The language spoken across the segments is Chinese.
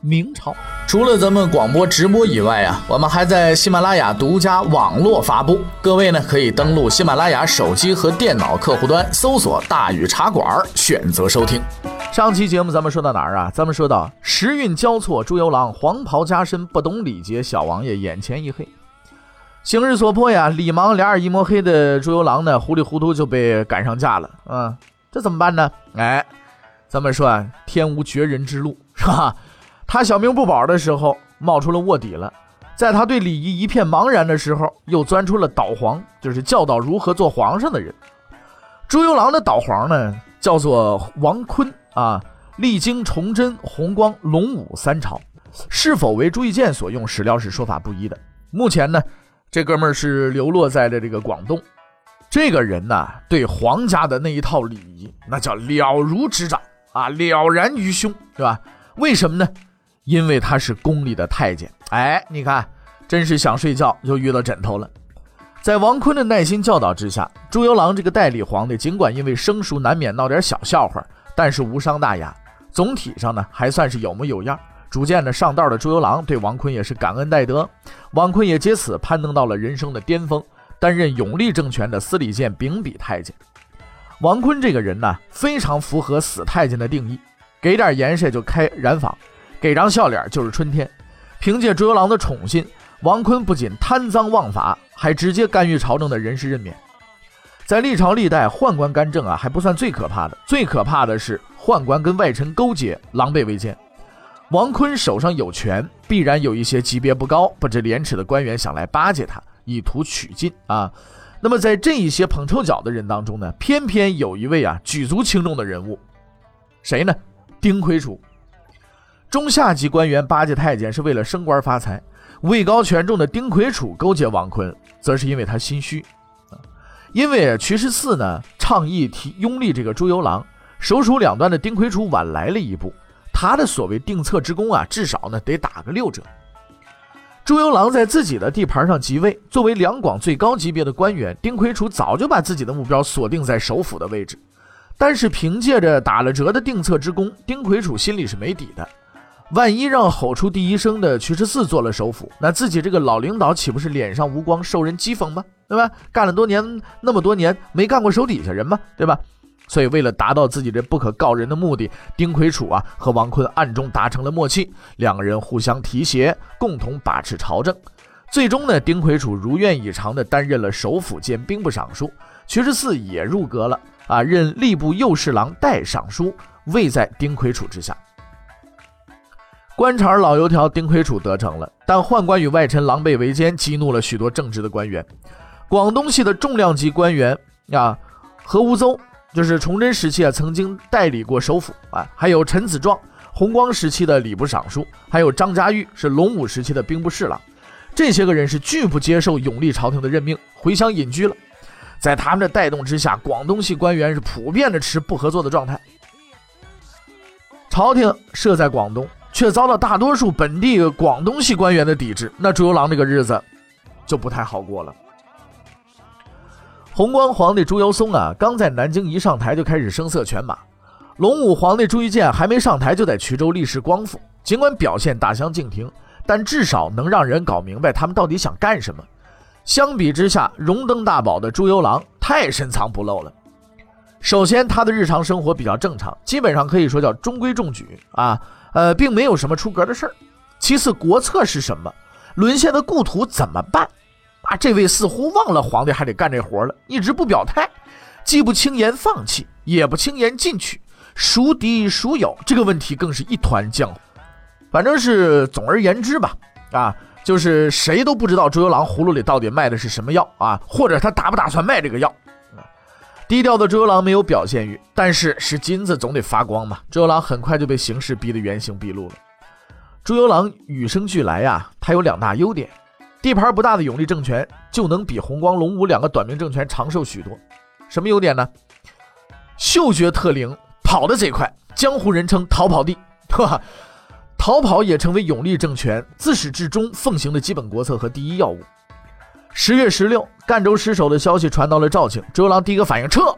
明朝除了咱们广播直播以外啊，我们还在喜马拉雅独家网络发布。各位呢可以登录喜马拉雅手机和电脑客户端，搜索“大禹茶馆”，选择收听。上期节目咱们说到哪儿啊？咱们说到时运交错，朱由榔黄袍加身，不懂礼节，小王爷眼前一黑。行日所迫呀，李芒两眼一抹黑的朱由榔呢，糊里糊涂就被赶上架了。嗯，这怎么办呢？哎，咱们说啊，天无绝人之路，是吧？他小命不保的时候，冒出了卧底了；在他对礼仪一片茫然的时候，又钻出了导皇，就是教导如何做皇上的人。朱由榔的导皇呢，叫做王坤啊，历经崇祯、弘光、隆武三朝，是否为朱一建所用，史料是说法不一的。目前呢，这哥们儿是流落在了这个广东。这个人呢，对皇家的那一套礼仪，那叫了如指掌啊，了然于胸，是吧？为什么呢？因为他是宫里的太监，哎，你看，真是想睡觉就遇到枕头了。在王坤的耐心教导之下，朱由榔这个代理皇帝，尽管因为生疏难免闹点小笑话，但是无伤大雅。总体上呢，还算是有模有样。逐渐的上道的朱由榔对王坤也是感恩戴德，王坤也借此攀登到了人生的巅峰，担任永历政权的司礼监秉笔太监。王坤这个人呢，非常符合死太监的定义，给点颜色就开染坊。给张笑脸就是春天。凭借朱由榔的宠信，王坤不仅贪赃枉法，还直接干预朝政的人事任免。在历朝历代，宦官干政啊，还不算最可怕的，最可怕的是宦官跟外臣勾结，狼狈为奸。王坤手上有权，必然有一些级别不高、不知廉耻的官员想来巴结他，以图取进啊。那么在这一些捧臭脚的人当中呢，偏偏有一位啊举足轻重的人物，谁呢？丁魁楚。中下级官员巴结太监是为了升官发财，位高权重的丁魁楚勾结王坤，则是因为他心虚。因为瞿十四呢倡议提拥立这个朱由榔，首鼠两端的丁魁楚晚来了一步，他的所谓定策之功啊，至少呢得打个六折。朱由榔在自己的地盘上即位，作为两广最高级别的官员，丁魁楚早就把自己的目标锁定在首府的位置，但是凭借着打了折的定策之功，丁魁楚心里是没底的。万一让吼出第一声的徐十四做了首辅，那自己这个老领导岂不是脸上无光，受人讥讽吗？对吧？干了多年那么多年，没干过手底下人吗？对吧？所以为了达到自己这不可告人的目的，丁魁楚啊和王坤暗中达成了默契，两个人互相提携，共同把持朝政。最终呢，丁魁楚如愿以偿地担任了首辅兼兵部尚书，徐十四也入阁了啊，任吏部右侍郎、代尚书，位在丁魁楚之下。官场老油条丁魁楚得逞了，但宦官与外臣狼狈为奸，激怒了许多正直的官员。广东系的重量级官员啊，何无邹就是崇祯时期啊曾经代理过首辅啊，还有陈子壮，弘光时期的礼部尚书，还有张家玉是隆武时期的兵部侍郎。这些个人是拒不接受永历朝廷的任命，回乡隐居了。在他们的带动之下，广东系官员是普遍的持不合作的状态。朝廷设在广东。却遭到大多数本地广东系官员的抵制，那朱由榔这个日子就不太好过了。弘光皇帝朱由崧啊，刚在南京一上台就开始声色犬马；隆武皇帝朱一建还没上台就在衢州立誓光复。尽管表现大相径庭，但至少能让人搞明白他们到底想干什么。相比之下，荣登大宝的朱由榔太深藏不露了。首先，他的日常生活比较正常，基本上可以说叫中规中矩啊。呃，并没有什么出格的事儿。其次，国策是什么？沦陷的故土怎么办？啊，这位似乎忘了皇帝还得干这活了，一直不表态，既不轻言放弃，也不轻言进取，孰敌孰友？这个问题更是一团浆糊。反正是总而言之吧，啊，就是谁都不知道朱由榔葫芦里到底卖的是什么药啊，或者他打不打算卖这个药。低调的朱由榔没有表现欲，但是是金子总得发光嘛。朱由榔很快就被形势逼得原形毕露了。朱由榔与生俱来呀，他有两大优点：地盘不大的永历政权就能比红光、龙武两个短命政权长寿许多。什么优点呢？嗅觉特灵，跑得贼快，江湖人称“逃跑地”。哈，逃跑也成为永历政权自始至终奉行的基本国策和第一要务。十月十六，赣州失守的消息传到了肇庆，周郎第一个反应撤，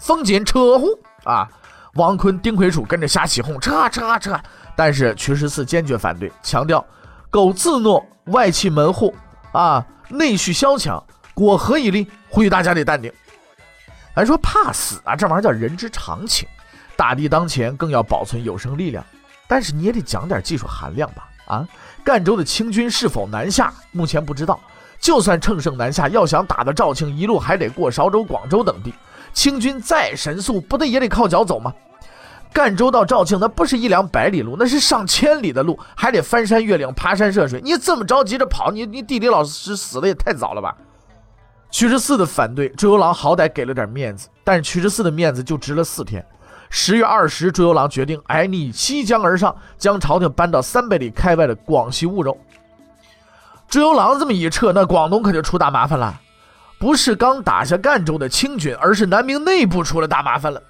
封紧撤户啊！王坤、丁魁楚跟着瞎起哄，撤撤撤！但是瞿十四坚决反对，强调苟自诺外戚门户啊，内蓄萧强，果何以立？呼吁大家得淡定。咱说怕死啊，这玩意儿叫人之常情。大敌当前，更要保存有生力量。但是你也得讲点技术含量吧？啊，赣州的清军是否南下？目前不知道。就算乘胜南下，要想打到肇庆，一路还得过韶州、广州等地。清军再神速，不得也得靠脚走吗？赣州到肇庆，那不是一两百里路，那是上千里的路，还得翻山越岭、爬山涉水。你这么着急着跑，你你地理老师死的也太早了吧？屈十四的反对，朱由榔好歹给了点面子，但是屈十四的面子就值了四天。十月二十，朱由榔决定，哎，你西江而上，将朝廷搬到三百里开外的广西婺州。朱由榔这么一撤，那广东可就出大麻烦了。不是刚打下赣州的清军，而是南明内部出了大麻烦了。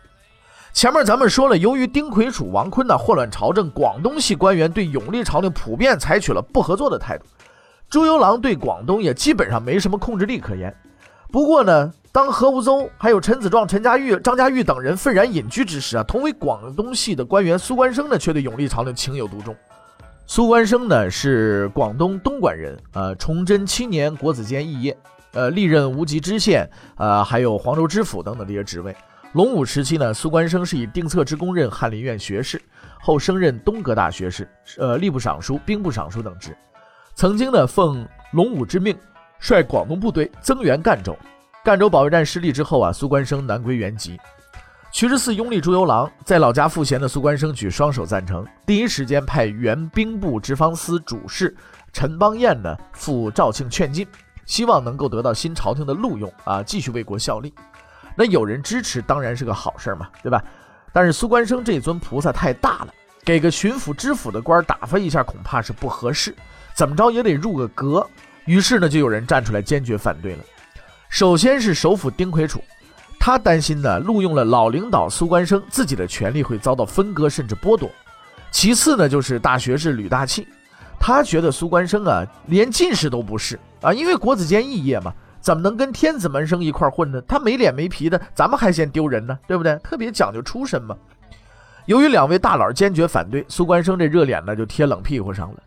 前面咱们说了，由于丁魁楚、王坤呢祸乱朝政，广东系官员对永历朝廷普遍采取了不合作的态度。朱由榔对广东也基本上没什么控制力可言。不过呢，当何无宗、还有陈子壮、陈家玉、张家玉等人愤然隐居之时啊，同为广东系的官员苏关生呢，却对永历朝廷情有独钟。苏关生呢是广东东莞人，呃，崇祯七年国子监肄业，呃，历任无极知县，呃，还有黄州知府等等这些职位。隆武时期呢，苏关生是以定策之功任翰林院学士，后升任东阁大学士，呃，吏部尚书、兵部尚书等职。曾经呢，奉隆武之命，率广东部队增援赣州。赣州保卫战失利之后啊，苏关生南归原籍。屈十四拥立朱由榔，在老家赋闲的苏关生举双手赞成，第一时间派原兵部直方司主事陈邦彦呢赴肇庆劝进，希望能够得到新朝廷的录用啊，继续为国效力。那有人支持当然是个好事嘛，对吧？但是苏关生这尊菩萨太大了，给个巡抚知府的官打发一下恐怕是不合适，怎么着也得入个阁。于是呢，就有人站出来坚决反对了。首先是首辅丁魁楚。他担心呢，录用了老领导苏关生，自己的权力会遭到分割甚至剥夺。其次呢，就是大学士吕大器，他觉得苏关生啊，连进士都不是啊，因为国子监肄业嘛，怎么能跟天子门生一块混呢？他没脸没皮的，咱们还嫌丢人呢，对不对？特别讲究出身嘛。由于两位大佬坚决反对，苏关生这热脸呢就贴冷屁股上了。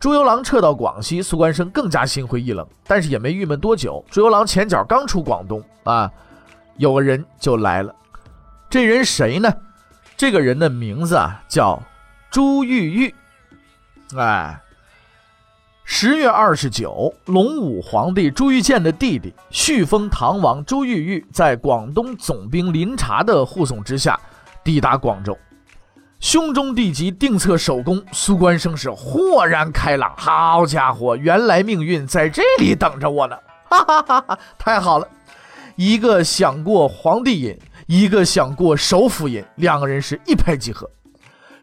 朱由榔撤到广西，苏关生更加心灰意冷，但是也没郁闷多久。朱由榔前脚刚出广东啊。有个人就来了，这人谁呢？这个人的名字啊叫朱玉玉。哎，十月二十九，龙武皇帝朱玉建的弟弟续封唐王朱玉玉，在广东总兵林察的护送之下，抵达广州。胸中地级定策首功，苏关生是豁然开朗。好家伙，原来命运在这里等着我呢！哈哈哈哈，太好了。一个想过皇帝瘾，一个想过首辅瘾，两个人是一拍即合。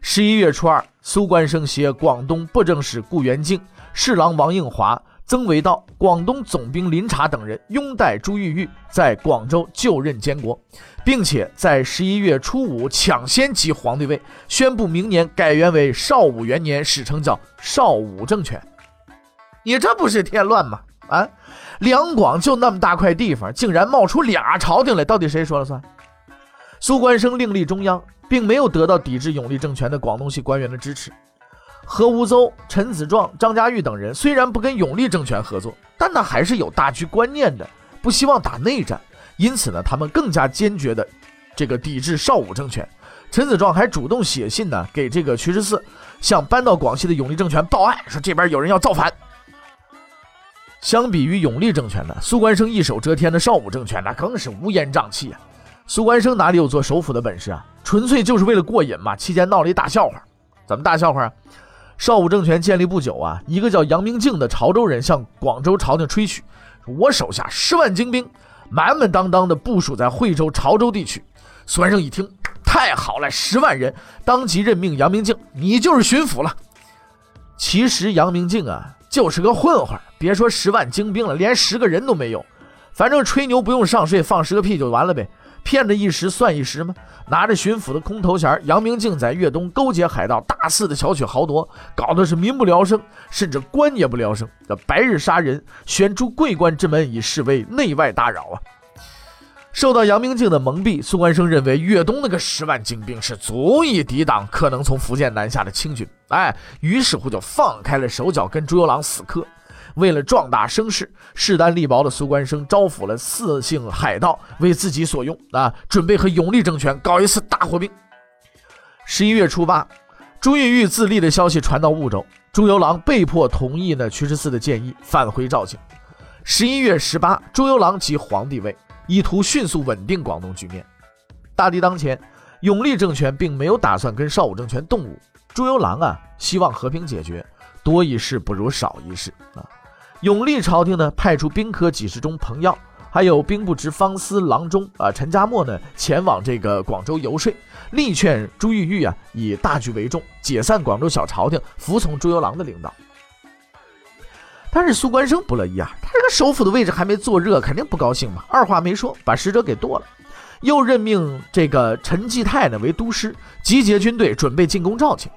十一月初二，苏关生携广东布政使顾元敬、侍郎王应华、曾维道、广东总兵林察等人拥戴朱玉玉在广州就任监国，并且在十一月初五抢先即皇帝位，宣布明年改元为绍武元年，史称叫绍武政权。你这不是添乱吗？啊！两广就那么大块地方，竟然冒出俩朝廷来，到底谁说了算？苏关生另立中央，并没有得到抵制永历政权的广东系官员的支持。何无邹、陈子壮、张家玉等人虽然不跟永历政权合作，但那还是有大局观念的，不希望打内战，因此呢，他们更加坚决的这个抵制邵武政权。陈子壮还主动写信呢，给这个屈十四，向搬到广西的永历政权报案，说这边有人要造反。相比于永历政权呢，苏关生一手遮天的邵武政权那更是乌烟瘴气啊！苏关生哪里有做首辅的本事啊？纯粹就是为了过瘾嘛！期间闹了一大笑话，怎么大笑话啊？邵武政权建立不久啊，一个叫杨明敬的潮州人向广州朝廷吹嘘，我手下十万精兵，满满当当的部署在惠州、潮州地区。苏关生一听，太好了，十万人，当即任命杨明敬，你就是巡抚了。其实杨明敬啊就是个混混，别说十万精兵了，连十个人都没有。反正吹牛不用上税，放十个屁就完了呗。骗着一时算一时吗？拿着巡抚的空头衔，杨明镜在粤东勾结海盗，大肆的巧取豪夺，搞得是民不聊生，甚至官也不聊生。这白日杀人，悬出桂冠之门，以示威内外大扰啊！受到杨明镜的蒙蔽，苏关生认为粤东那个十万精兵是足以抵挡可能从福建南下的清军，哎，于是乎就放开了手脚，跟朱由榔死磕。为了壮大声势，势单力薄的苏关生招抚了四姓海盗为自己所用啊，准备和永历政权搞一次大火并。十一月初八，朱玉玉自立的消息传到婺州，朱由榔被迫同意呢屈十四的建议，返回肇庆。十一月十八，朱由榔即皇帝位，意图迅速稳定广东局面。大敌当前，永历政权并没有打算跟邵武政权动武，朱由榔啊希望和平解决，多一事不如少一事啊。永历朝廷呢，派出兵科给事中彭耀，还有兵部直方司郎中啊陈家默呢，前往这个广州游说，力劝朱玉玉啊以大局为重，解散广州小朝廷，服从朱由榔的领导。但是苏关生不乐意啊，他这个首府的位置还没坐热，肯定不高兴嘛。二话没说，把使者给剁了，又任命这个陈继泰呢为都师，集结军队，准备进攻肇庆。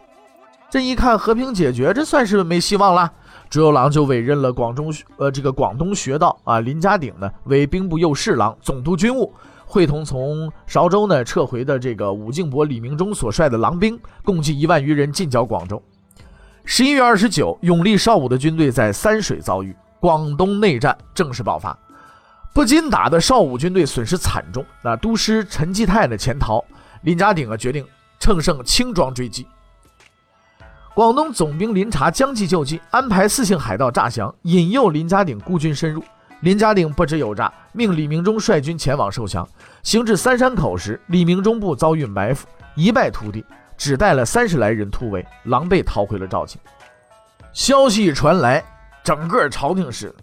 这一看和平解决，这算是没希望了。朱由榔就委任了广中呃这个广东学道啊林家鼎呢为兵部右侍郎、总督军务，会同从韶州呢撤回的这个武敬伯李明忠所率的狼兵，共计一万余人进剿广州。十一月二十九，永历邵武的军队在三水遭遇，广东内战正式爆发，不禁打的邵武军队损失惨重。那都师陈继泰呢潜逃，林家鼎啊决定乘胜轻装追击。广东总兵林察将计就计，安排四姓海盗诈降，引诱林家鼎孤军深入。林家鼎不知有诈，命李明忠率军前往受降。行至三山口时，李明忠部遭遇埋伏，一败涂地，只带了三十来人突围，狼狈逃回了肇庆。消息一传来，整个朝廷是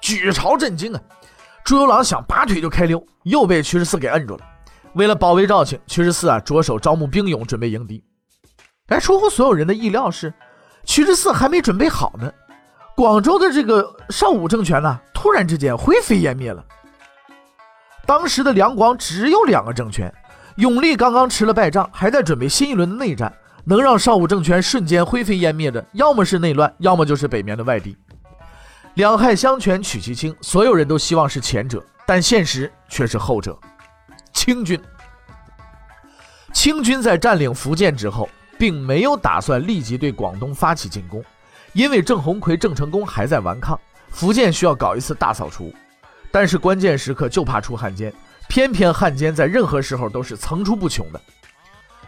举朝震惊啊！朱由榔想拔腿就开溜，又被屈十四给摁住了。为了保卫肇庆，屈十四啊着手招募兵勇，准备迎敌。哎出乎所有人的意料是，屈十四还没准备好呢，广州的这个邵武政权呢，突然之间灰飞烟灭了。当时的两广只有两个政权，永历刚刚吃了败仗，还在准备新一轮的内战，能让邵武政权瞬间灰飞烟灭的，要么是内乱，要么就是北面的外敌。两害相权取其轻，所有人都希望是前者，但现实却是后者。清军，清军在占领福建之后。并没有打算立即对广东发起进攻，因为郑鸿逵、郑成功还在顽抗，福建需要搞一次大扫除。但是关键时刻就怕出汉奸，偏偏汉奸在任何时候都是层出不穷的。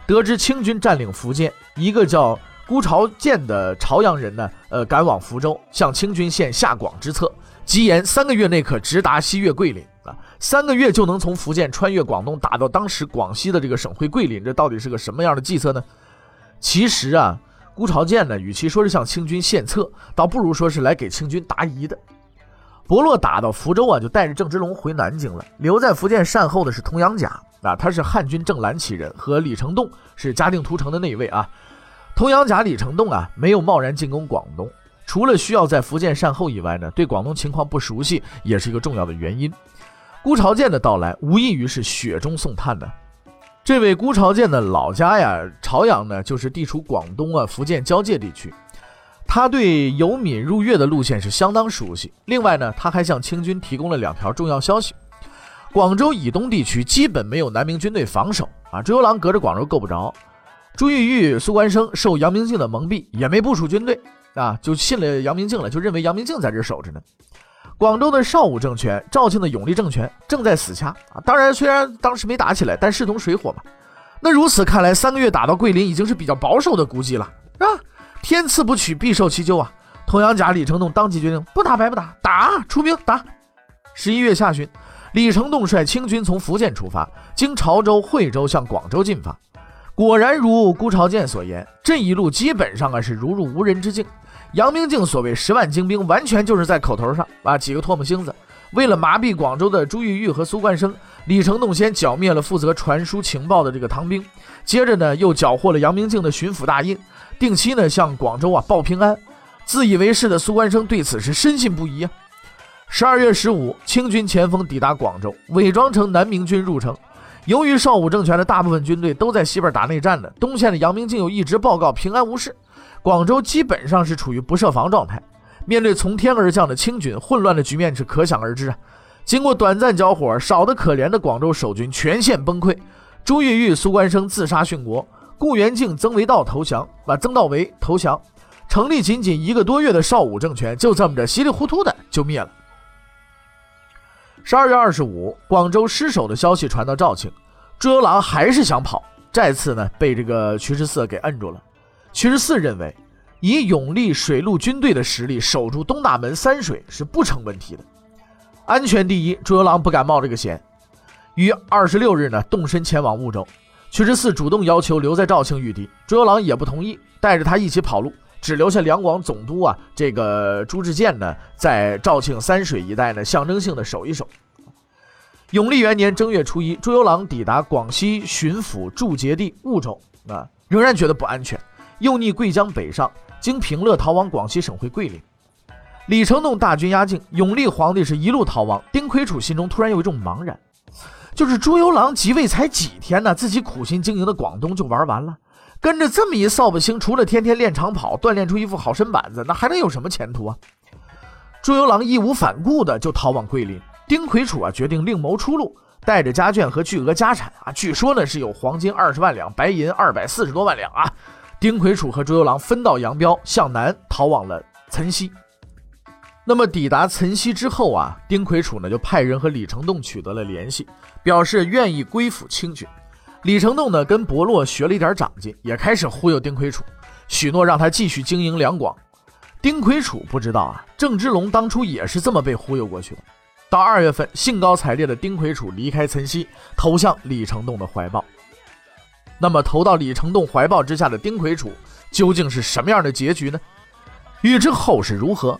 得知清军占领福建，一个叫辜朝建的朝阳人呢，呃，赶往福州，向清军献下广之策，吉言三个月内可直达西岳桂林啊，三个月就能从福建穿越广东，打到当时广西的这个省会桂林。这到底是个什么样的计策呢？其实啊，辜朝建呢，与其说是向清军献策，倒不如说是来给清军答疑的。伯洛打到福州啊，就带着郑芝龙回南京了。留在福建善后的是佟阳甲啊，他是汉军正蓝旗人，和李成栋是嘉定屠城的那位啊。佟阳甲、李成栋啊，没有贸然进攻广东，除了需要在福建善后以外呢，对广东情况不熟悉，也是一个重要的原因。辜朝建的到来，无异于是雪中送炭的。这位辜朝建的老家呀，朝阳呢，就是地处广东啊、福建交界地区。他对游闽入粤的路线是相当熟悉。另外呢，他还向清军提供了两条重要消息：广州以东地区基本没有南明军队防守啊，朱由榔隔着广州够不着。朱玉玉、苏关生受杨明镜的蒙蔽，也没部署军队啊，就信了杨明镜了，就认为杨明镜在这守着呢。广州的邵武政权、肇庆的永历政权正在死掐啊！当然，虽然当时没打起来，但势同水火嘛。那如此看来，三个月打到桂林已经是比较保守的估计了，是吧？天赐不取，必受其咎啊！同阳甲李成栋当即决定，不打白不打，打出兵打。十一月下旬，李成栋率清军从福建出发，经潮州、惠州向广州进发。果然如辜朝建所言，这一路基本上啊是如入无人之境。杨明敬所谓十万精兵，完全就是在口头上啊，几个唾沫星子。为了麻痹广州的朱玉玉和苏冠生，李成栋先剿灭了负责传输情报的这个唐兵，接着呢又缴获了杨明敬的巡抚大印，定期呢向广州啊报平安。自以为是的苏关生对此是深信不疑啊。十二月十五，清军前锋抵达广州，伪装成南明军入城。由于邵武政权的大部分军队都在西边打内战呢，东线的杨明敬又一直报告平安无事，广州基本上是处于不设防状态。面对从天而降的清军，混乱的局面是可想而知啊。经过短暂交火，少得可怜的广州守军全线崩溃。朱玉玉、苏关生自杀殉国，顾元敬、曾维道投降，把曾道维投降。成立仅仅一个多月的邵武政权，就这么着稀里糊涂的就灭了。十二月二十五，广州失守的消息传到肇庆，朱由榔还是想跑，再次呢被这个瞿十四给摁住了。瞿十四认为，以永历水陆军队的实力守住东大门三水是不成问题的。安全第一，朱由榔不敢冒这个险。于二十六日呢，动身前往婺州。瞿十四主动要求留在肇庆御敌，朱由榔也不同意，带着他一起跑路，只留下两广总督啊，这个朱志健呢，在肇庆三水一带呢，象征性的守一守。永历元年正月初一，朱由榔抵达广西巡抚驻节地婺州啊，仍然觉得不安全，又逆桂江北上，经平乐逃往广西省会桂林。李成栋大军压境，永历皇帝是一路逃亡。丁魁楚心中突然有一种茫然，就是朱由榔即位才几天呢，自己苦心经营的广东就玩完了，跟着这么一扫把星，除了天天练长跑，锻炼出一副好身板子，那还能有什么前途啊？朱由榔义无反顾的就逃往桂林。丁魁楚啊，决定另谋出路，带着家眷和巨额家产啊，据说呢是有黄金二十万两，白银二百四十多万两啊。丁魁楚和朱由榔分道扬镳，向南逃往了岑溪。那么抵达岑溪之后啊，丁魁楚呢就派人和李成栋取得了联系，表示愿意归附清军。李成栋呢跟伯洛学了一点长进，也开始忽悠丁魁楚，许诺让他继续经营两广。丁魁楚不知道啊，郑芝龙当初也是这么被忽悠过去的。到二月份，兴高采烈的丁魁楚离开岑溪，投向李成栋的怀抱。那么投到李成栋怀抱之下的丁魁楚，究竟是什么样的结局呢？欲知后事如何？